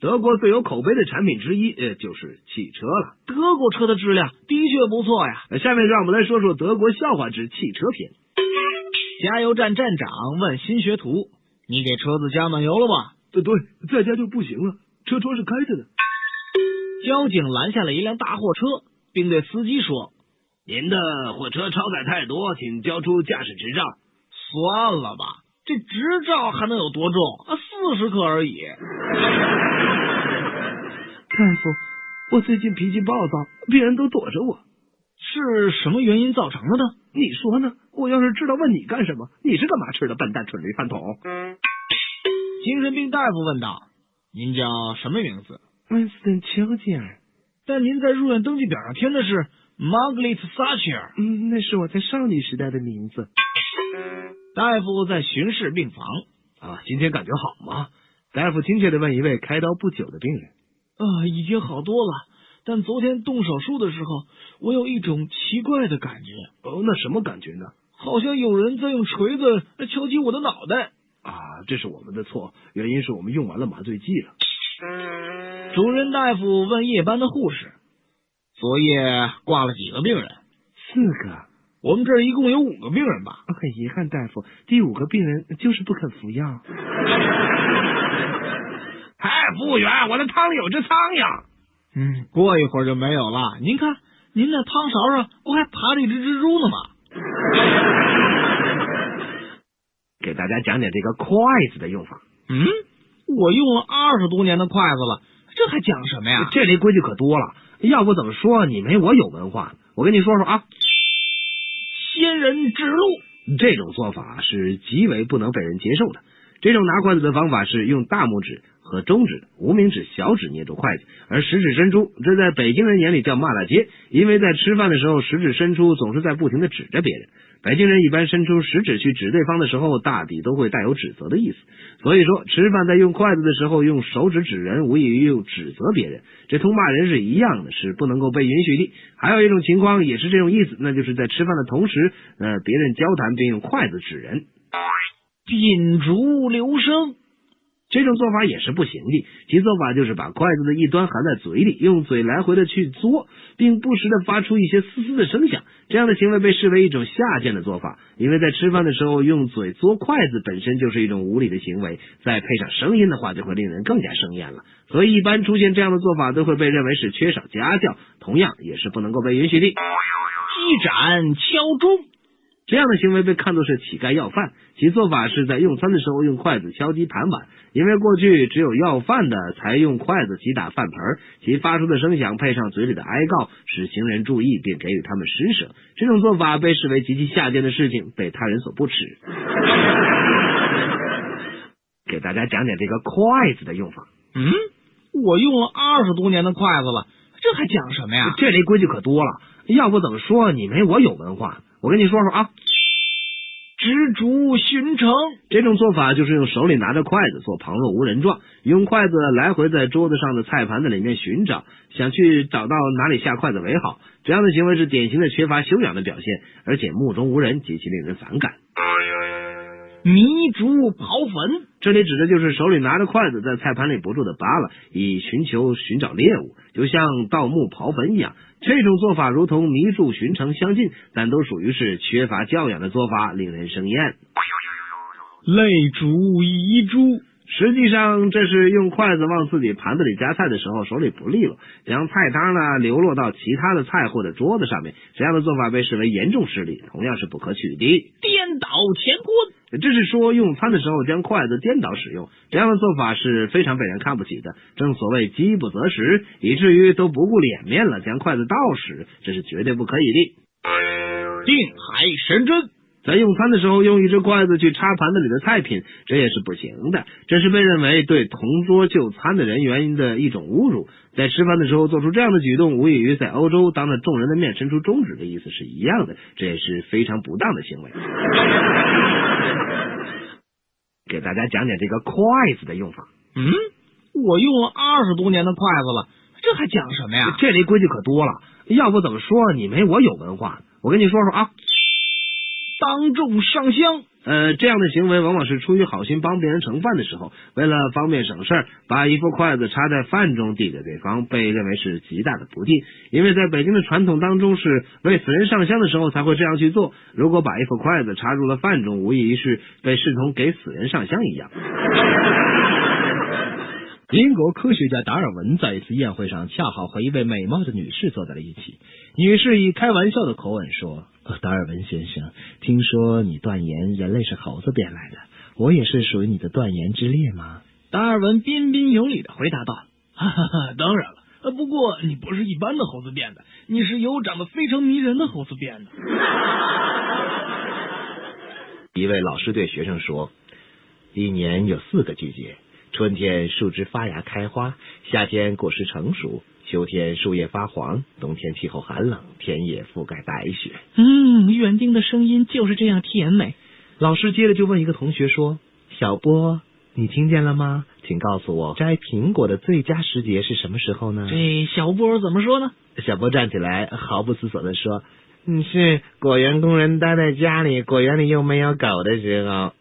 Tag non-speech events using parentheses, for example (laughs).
德国最有口碑的产品之一，呃，就是汽车了。德国车的质量的确不错呀。下面让我们来说说德国笑话之汽车篇。加油站站长问新学徒：“你给车子加满油了吗？”“对对，再加就不行了，车窗是开着的。”交警拦下了一辆大货车，并对司机说：“您的货车超载太多，请交出驾驶执照。”“算了吧，这执照还能有多重？啊，四十克而已。(laughs) ”大夫，我最近脾气暴躁，别人都躲着我，是什么原因造成的呢？你说呢？我要是知道，问你干什么？你是干嘛吃的？笨蛋，蠢驴饭桶！精神病大夫问道：“您叫什么名字？”温斯顿·丘吉尔，但您在入院登记表上填的是 Margaret Thatcher。嗯，那是我在少女时代的名字。大夫在巡视病房啊，今天感觉好吗？大夫亲切的问一位开刀不久的病人。啊，已经好多了，但昨天动手术的时候，我有一种奇怪的感觉。哦，那什么感觉呢？好像有人在用锤子敲击我的脑袋。啊，这是我们的错，原因是我们用完了麻醉剂了。主任大夫问夜班的护士：“昨夜挂了几个病人？”“四个。”“我们这儿一共有五个病人吧？”“很遗憾，大夫，第五个病人就是不肯服药。”“哎，服务员，我的汤里有只苍蝇。”“嗯，过一会儿就没有了。您看，您那汤勺上不还爬着一只蜘蛛呢吗？” (laughs) 给大家讲讲这个筷子的用法。嗯。我用了二十多年的筷子了，这还讲什么呀？这里规矩可多了，要不怎么说你没我有文化？我跟你说说啊，仙人指路这种做法是极为不能被人接受的。这种拿筷子的方法是用大拇指和中指、无名指、小指捏住筷子，而食指伸出，这在北京人眼里叫骂大街，因为在吃饭的时候，食指伸出总是在不停的指着别人。北京人一般伸出食指去指对方的时候，大抵都会带有指责的意思。所以说，吃饭在用筷子的时候用手指指人，无异于用指责别人，这同骂人是一样的，是不能够被允许的。还有一种情况也是这种意思，那就是在吃饭的同时，呃，别人交谈并用筷子指人，秉烛留声。这种做法也是不行的，其做法就是把筷子的一端含在嘴里，用嘴来回的去嘬，并不时的发出一些嘶嘶的声响。这样的行为被视为一种下贱的做法，因为在吃饭的时候用嘴嘬筷子本身就是一种无礼的行为，再配上声音的话，就会令人更加生厌了。所以，一般出现这样的做法，都会被认为是缺少家教，同样也是不能够被允许的。击盏敲钟。这样的行为被看作是乞丐要饭，其做法是在用餐的时候用筷子敲击盘碗，因为过去只有要饭的才用筷子击打饭盆，其发出的声响配上嘴里的哀告，使行人注意并给予他们施舍。这种做法被视为极其下贱的事情，被他人所不耻。(laughs) 给大家讲讲这个筷子的用法。嗯，我用了二十多年的筷子了，这还讲什么呀？这里规矩可多了，要不怎么说你没我有文化？我跟你说说啊，执烛寻城这种做法就是用手里拿着筷子做旁若无人状，用筷子来回在桌子上的菜盘子里面寻找，想去找到哪里下筷子为好。这样的行为是典型的缺乏修养的表现，而且目中无人，极其令人反感。迷竹刨坟，这里指的就是手里拿着筷子在菜盘里不住的扒拉，以寻求寻找猎物，就像盗墓刨坟一样。这种做法如同迷住寻常相近，但都属于是缺乏教养的做法，令人生厌。泪烛遗珠。实际上，这是用筷子往自己盘子里夹菜的时候手里不利落，将菜汤呢流落到其他的菜或者桌子上面。这样的做法被视为严重失礼，同样是不可取的。颠倒乾坤，这是说用餐的时候将筷子颠倒使用，这样的做法是非常被人看不起的。正所谓饥不择食，以至于都不顾脸面了，将筷子倒使，这是绝对不可以的。定海神针。在用餐的时候用一只筷子去插盘子里的菜品，这也是不行的。这是被认为对同桌就餐的人员的一种侮辱。在吃饭的时候做出这样的举动，无异于在欧洲当着众人的面伸出中指的意思是一样的。这也是非常不当的行为。给大家讲讲这个筷子的用法。嗯，我用了二十多年的筷子了，这还讲什么呀？这里规矩可多了，要不怎么说你没我有文化？我跟你说说啊。当众上香，呃，这样的行为往往是出于好心帮别人盛饭的时候，为了方便省事儿，把一副筷子插在饭中递给对方，被认为是极大的不敬。因为在北京的传统当中，是为死人上香的时候才会这样去做。如果把一副筷子插入了饭中，无异于是被视同给死人上香一样。(laughs) 英国科学家达尔文在一次宴会上，恰好和一位美貌的女士坐在了一起。女士以开玩笑的口吻说：“达尔文先生，听说你断言人类是猴子变来的，我也是属于你的断言之列吗？”达尔文彬彬有礼的回答道：“哈哈哈，当然了，不过你不是一般的猴子变的，你是由长得非常迷人的猴子变的。(laughs) ”一位老师对学生说：“一年有四个季节。”春天树枝发芽开花，夏天果实成熟，秋天树叶发黄，冬天气候寒冷，田野覆盖白雪。嗯，园丁的声音就是这样甜美。老师接着就问一个同学说：“小波，你听见了吗？请告诉我，摘苹果的最佳时节是什么时候呢？”这小波怎么说呢？小波站起来，毫不思索的说：“你，是果园工人待在家里，果园里又没有狗的时候。”